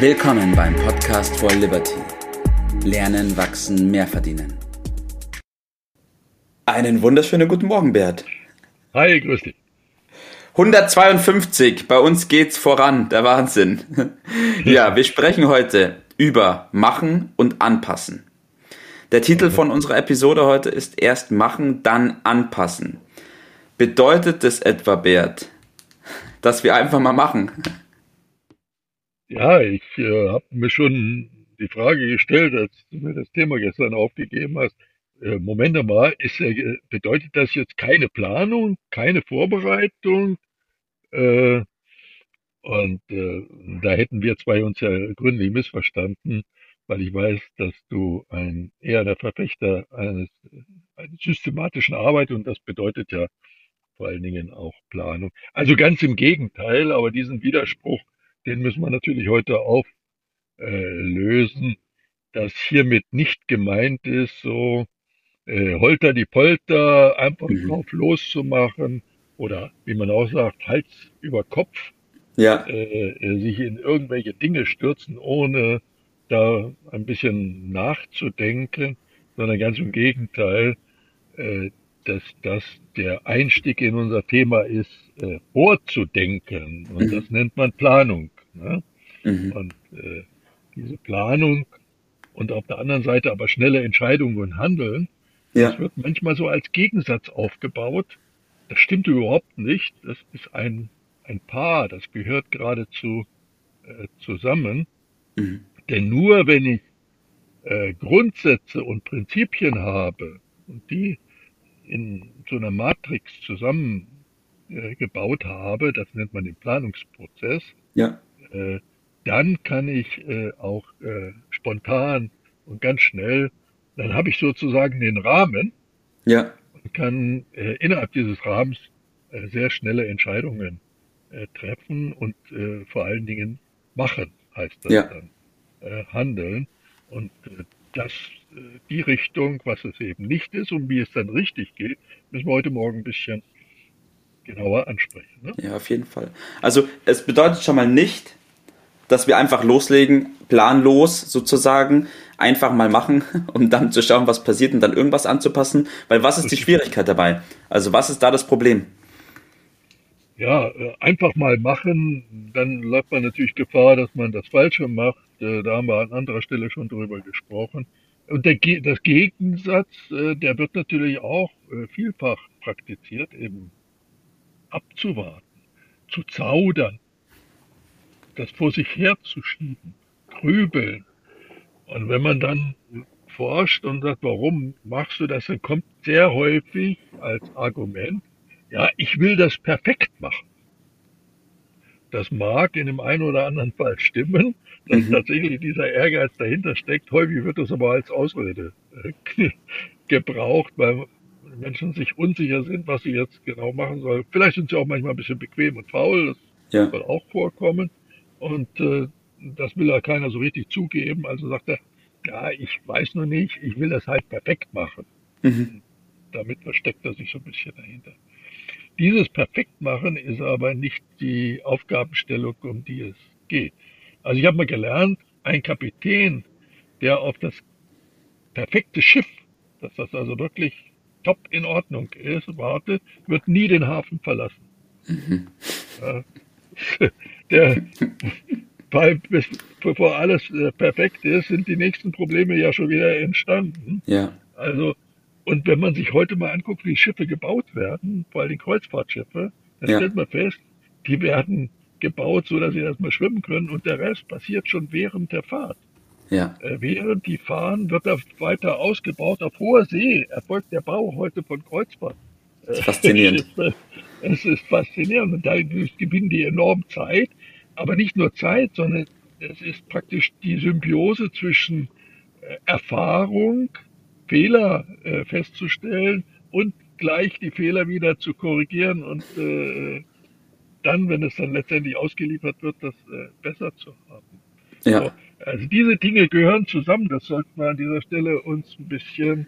Willkommen beim Podcast for Liberty. Lernen, wachsen, mehr verdienen. Einen wunderschönen guten Morgen, Bert. Hi, grüß dich. 152, bei uns geht's voran, der Wahnsinn. ja, wir sprechen heute über Machen und Anpassen. Der Titel von unserer Episode heute ist Erst machen, dann anpassen. Bedeutet das etwa, Bert, dass wir einfach mal machen? Ja, ich äh, habe mir schon die Frage gestellt, als du mir das Thema gestern aufgegeben hast. Äh, Moment mal, ist, äh, bedeutet das jetzt keine Planung, keine Vorbereitung? Äh, und äh, da hätten wir zwei uns ja gründlich missverstanden weil ich weiß, dass du ein eher der Verfechter eines, einer systematischen Arbeit und das bedeutet ja vor allen Dingen auch Planung. Also ganz im Gegenteil, aber diesen Widerspruch, den müssen wir natürlich heute auflösen, äh, dass hiermit nicht gemeint ist, so äh, Holter die Polter einfach mhm. drauf loszumachen oder wie man auch sagt, Hals über Kopf, ja. äh, sich in irgendwelche Dinge stürzen, ohne da ein bisschen nachzudenken, sondern ganz im Gegenteil, äh, dass das der Einstieg in unser Thema ist, äh, vorzudenken. Und mhm. das nennt man Planung. Ne? Mhm. Und äh, diese Planung und auf der anderen Seite aber schnelle Entscheidungen und Handeln, ja. das wird manchmal so als Gegensatz aufgebaut. Das stimmt überhaupt nicht. Das ist ein, ein Paar, das gehört geradezu äh, zusammen. Mhm. Denn nur wenn ich äh, Grundsätze und Prinzipien habe und die in so einer Matrix zusammengebaut äh, habe, das nennt man den Planungsprozess, ja. Äh, dann kann ich äh, auch äh, spontan und ganz schnell, dann habe ich sozusagen den Rahmen ja. und kann äh, innerhalb dieses Rahmens äh, sehr schnelle Entscheidungen äh, treffen und äh, vor allen Dingen machen, heißt das ja. dann äh, handeln. Und äh, das, äh, die Richtung, was es eben nicht ist und wie es dann richtig geht, müssen wir heute Morgen ein bisschen genauer ansprechen. Ne? Ja, auf jeden Fall. Also es bedeutet schon mal nicht, dass wir einfach loslegen, planlos sozusagen, einfach mal machen, um dann zu schauen, was passiert und dann irgendwas anzupassen. Weil was ist die Schwierigkeit dabei? Also was ist da das Problem? Ja, äh, einfach mal machen, dann läuft man natürlich Gefahr, dass man das Falsche macht. Äh, da haben wir an anderer Stelle schon drüber gesprochen. Und der, das Gegensatz, äh, der wird natürlich auch vielfach praktiziert, eben abzuwarten, zu zaudern, das vor sich herzuschieben, grübeln. Und wenn man dann forscht und sagt, warum machst du das, dann kommt sehr häufig als Argument, ja, ich will das perfekt machen. Das mag in dem einen oder anderen Fall stimmen, dass mhm. tatsächlich dieser Ehrgeiz dahinter steckt. Häufig wird das aber als Ausrede äh, gebraucht, weil Menschen sich unsicher sind, was sie jetzt genau machen sollen. Vielleicht sind sie auch manchmal ein bisschen bequem und faul, das ja. soll auch vorkommen. Und äh, das will ja keiner so richtig zugeben. Also sagt er, ja, ich weiß nur nicht, ich will das halt perfekt machen. Mhm. Damit versteckt er sich so ein bisschen dahinter. Dieses Perfektmachen ist aber nicht die Aufgabenstellung, um die es geht. Also ich habe mal gelernt, ein Kapitän, der auf das perfekte Schiff, dass das also wirklich top in Ordnung ist, wartet, wird nie den Hafen verlassen. Mhm. der, weil bis, bevor alles äh, perfekt ist, sind die nächsten Probleme ja schon wieder entstanden. Ja. Also und wenn man sich heute mal anguckt, wie Schiffe gebaut werden, vor allem Kreuzfahrtschiffe, dann ja. stellt man fest, die werden gebaut, so dass sie erstmal schwimmen können und der Rest passiert schon während der Fahrt. Ja. Äh, während die fahren, wird er weiter ausgebaut. Auf hoher See erfolgt der Bau heute von Kreuzfahrt. Äh, faszinierend. Es ist faszinierend und dadurch gewinnen die enorm Zeit. Aber nicht nur Zeit, sondern es ist praktisch die Symbiose zwischen äh, Erfahrung, Fehler äh, festzustellen und gleich die Fehler wieder zu korrigieren und äh, dann, wenn es dann letztendlich ausgeliefert wird, das äh, besser zu haben. Ja. So, also diese Dinge gehören zusammen. Das sollten wir an dieser Stelle uns ein bisschen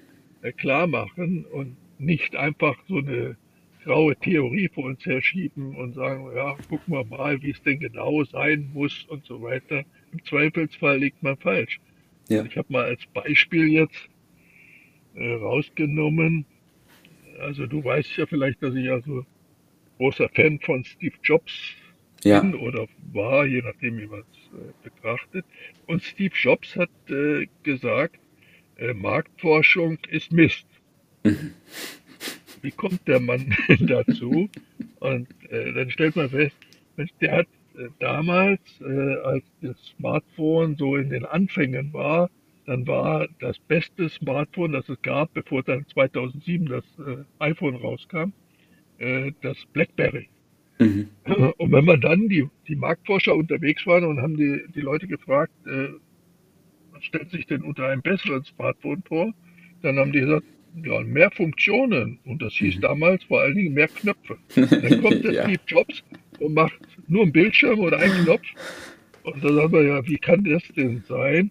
klar machen und nicht einfach so eine graue Theorie vor uns herschieben und sagen, ja, gucken wir mal, wie es denn genau sein muss und so weiter. Im Zweifelsfall liegt man falsch. Ja. Ich habe mal als Beispiel jetzt äh, rausgenommen, also du weißt ja vielleicht, dass ich also großer Fan von Steve Jobs ja. bin oder war, je nachdem, wie man es äh, betrachtet. Und Steve Jobs hat äh, gesagt, äh, Marktforschung ist Mist. Mhm. Wie kommt der Mann dazu? Und äh, dann stellt man fest, der hat äh, damals, äh, als das Smartphone so in den Anfängen war, dann war das beste Smartphone, das es gab, bevor dann 2007 das äh, iPhone rauskam, äh, das BlackBerry. Mhm. Und wenn man dann die, die Marktforscher unterwegs waren und haben die, die Leute gefragt, äh, was stellt sich denn unter einem besseren Smartphone vor, dann haben die gesagt, ja, mehr Funktionen. Und das hieß mhm. damals vor allen Dingen mehr Knöpfe. Dann kommt der ja. Steve Jobs und macht nur einen Bildschirm oder einen Knopf. Und dann sagen wir ja, wie kann das denn sein?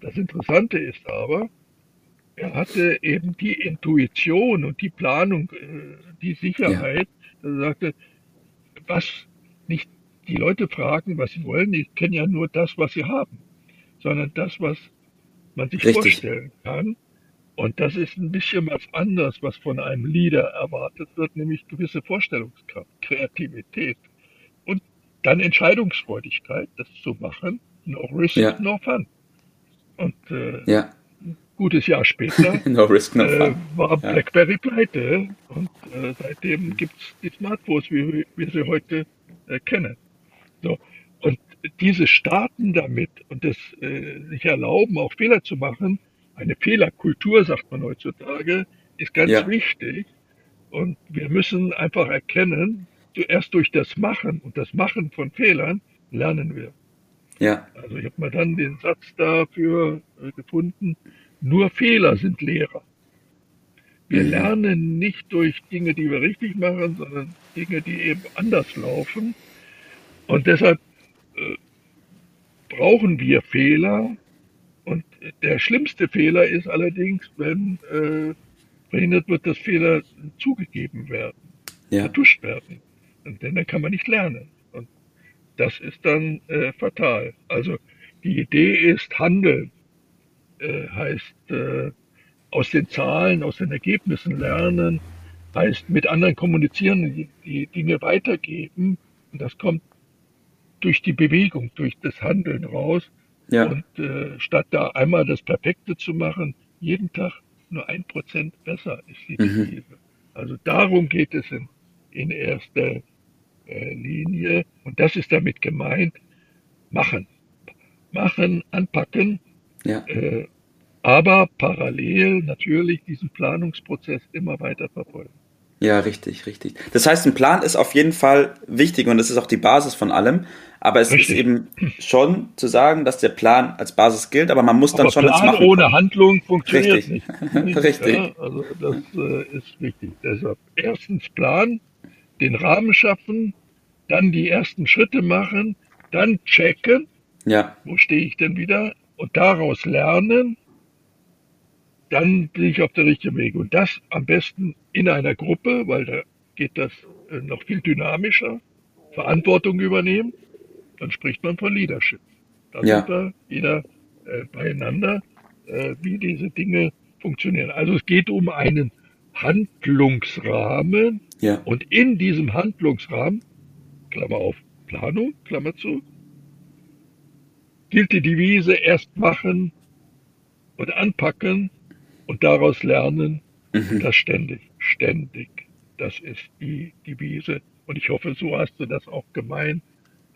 Das Interessante ist aber, er hatte eben die Intuition und die Planung, äh, die Sicherheit, ja. er sagte, was nicht die Leute fragen, was sie wollen, die kennen ja nur das, was sie haben, sondern das, was man sich Richtig. vorstellen kann. Und das ist ein bisschen was anderes, was von einem Leader erwartet wird, nämlich gewisse Vorstellungskraft, Kreativität und dann Entscheidungsfreudigkeit, das zu machen, no risk, ja. no fun. Und äh, ja. ein gutes Jahr später no risk, no äh, war BlackBerry pleite und äh, seitdem gibt es die Smartphones, wie wir sie heute äh, kennen. So. Und diese Starten damit und das äh, sich erlauben, auch Fehler zu machen, eine Fehlerkultur, sagt man heutzutage, ist ganz ja. wichtig. Und wir müssen einfach erkennen, erst durch das Machen und das Machen von Fehlern lernen wir. Ja. Also ich habe mal dann den Satz dafür äh, gefunden, nur Fehler sind Lehrer. Wir mhm. lernen nicht durch Dinge, die wir richtig machen, sondern Dinge, die eben anders laufen. Und deshalb äh, brauchen wir Fehler, und der schlimmste Fehler ist allerdings, wenn äh, verhindert wird, dass Fehler zugegeben werden, ja. vertuscht werden. Und denn dann kann man nicht lernen. Und das ist dann äh, fatal. Also die Idee ist Handeln, äh, heißt äh, aus den Zahlen, aus den Ergebnissen lernen, heißt mit anderen kommunizieren, die, die Dinge weitergeben. Und das kommt durch die Bewegung, durch das Handeln raus. Ja. Und äh, statt da einmal das Perfekte zu machen, jeden Tag nur ein Prozent besser ist die mhm. Also darum geht es in, in erster äh, Linie. Und das ist damit gemeint, machen. Machen, anpacken. Ja. Äh, aber parallel natürlich diesen Planungsprozess immer weiter verfolgen. Ja, richtig, richtig. Das heißt, ein Plan ist auf jeden Fall wichtig und das ist auch die Basis von allem. Aber es richtig. ist eben schon zu sagen, dass der Plan als Basis gilt, aber man muss dann aber schon Plan machen. ohne Handlung funktioniert richtig. nicht. richtig. Ja, also das äh, ist wichtig. Deshalb erstens Plan, den Rahmen schaffen, dann die ersten Schritte machen, dann checken, ja. wo stehe ich denn wieder und daraus lernen dann bin ich auf der richtigen Weg. Und das am besten in einer Gruppe, weil da geht das äh, noch viel dynamischer. Verantwortung übernehmen, dann spricht man von Leadership. Da ja. sind wir wieder äh, beieinander, äh, wie diese Dinge funktionieren. Also es geht um einen Handlungsrahmen ja. und in diesem Handlungsrahmen, Klammer auf, Planung, Klammer zu, gilt die Devise erst machen und anpacken und daraus lernen. Mhm. Das ständig, ständig. Das ist die Devise. Und ich hoffe, so hast du das auch gemeint,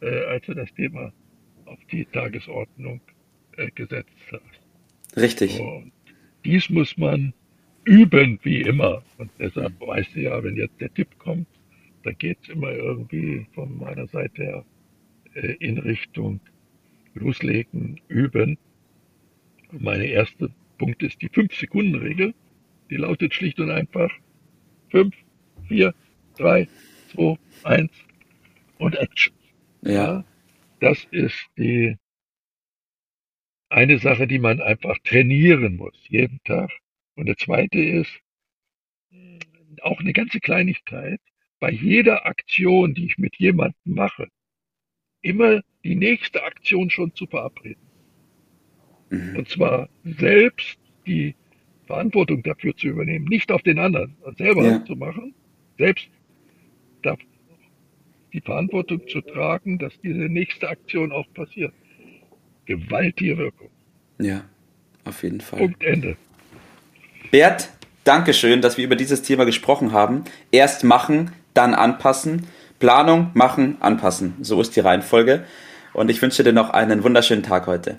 äh, als du das Thema auf die Tagesordnung äh, gesetzt hast. Richtig. Und dies muss man üben, wie immer. Und deshalb weißt du ja, wenn jetzt der Tipp kommt, dann geht es immer irgendwie von meiner Seite her äh, in Richtung loslegen, üben. Und meine erste Punkt ist die 5-Sekunden-Regel. Die lautet schlicht und einfach 5, 4, 3, 2, 1 und Action. Ja. Das ist die eine Sache, die man einfach trainieren muss, jeden Tag. Und der zweite ist, auch eine ganze Kleinigkeit, bei jeder Aktion, die ich mit jemandem mache, immer die nächste Aktion schon zu verabreden. Mhm. Und zwar selbst die Verantwortung dafür zu übernehmen, nicht auf den anderen, selber ja. zu machen, selbst die Verantwortung zu tragen, dass diese nächste Aktion auch passiert. Gewaltige Wirkung. Ja, auf jeden Fall. Punkt Ende. Bert, Dankeschön, dass wir über dieses Thema gesprochen haben. Erst machen, dann anpassen. Planung, machen, anpassen. So ist die Reihenfolge. Und ich wünsche dir noch einen wunderschönen Tag heute.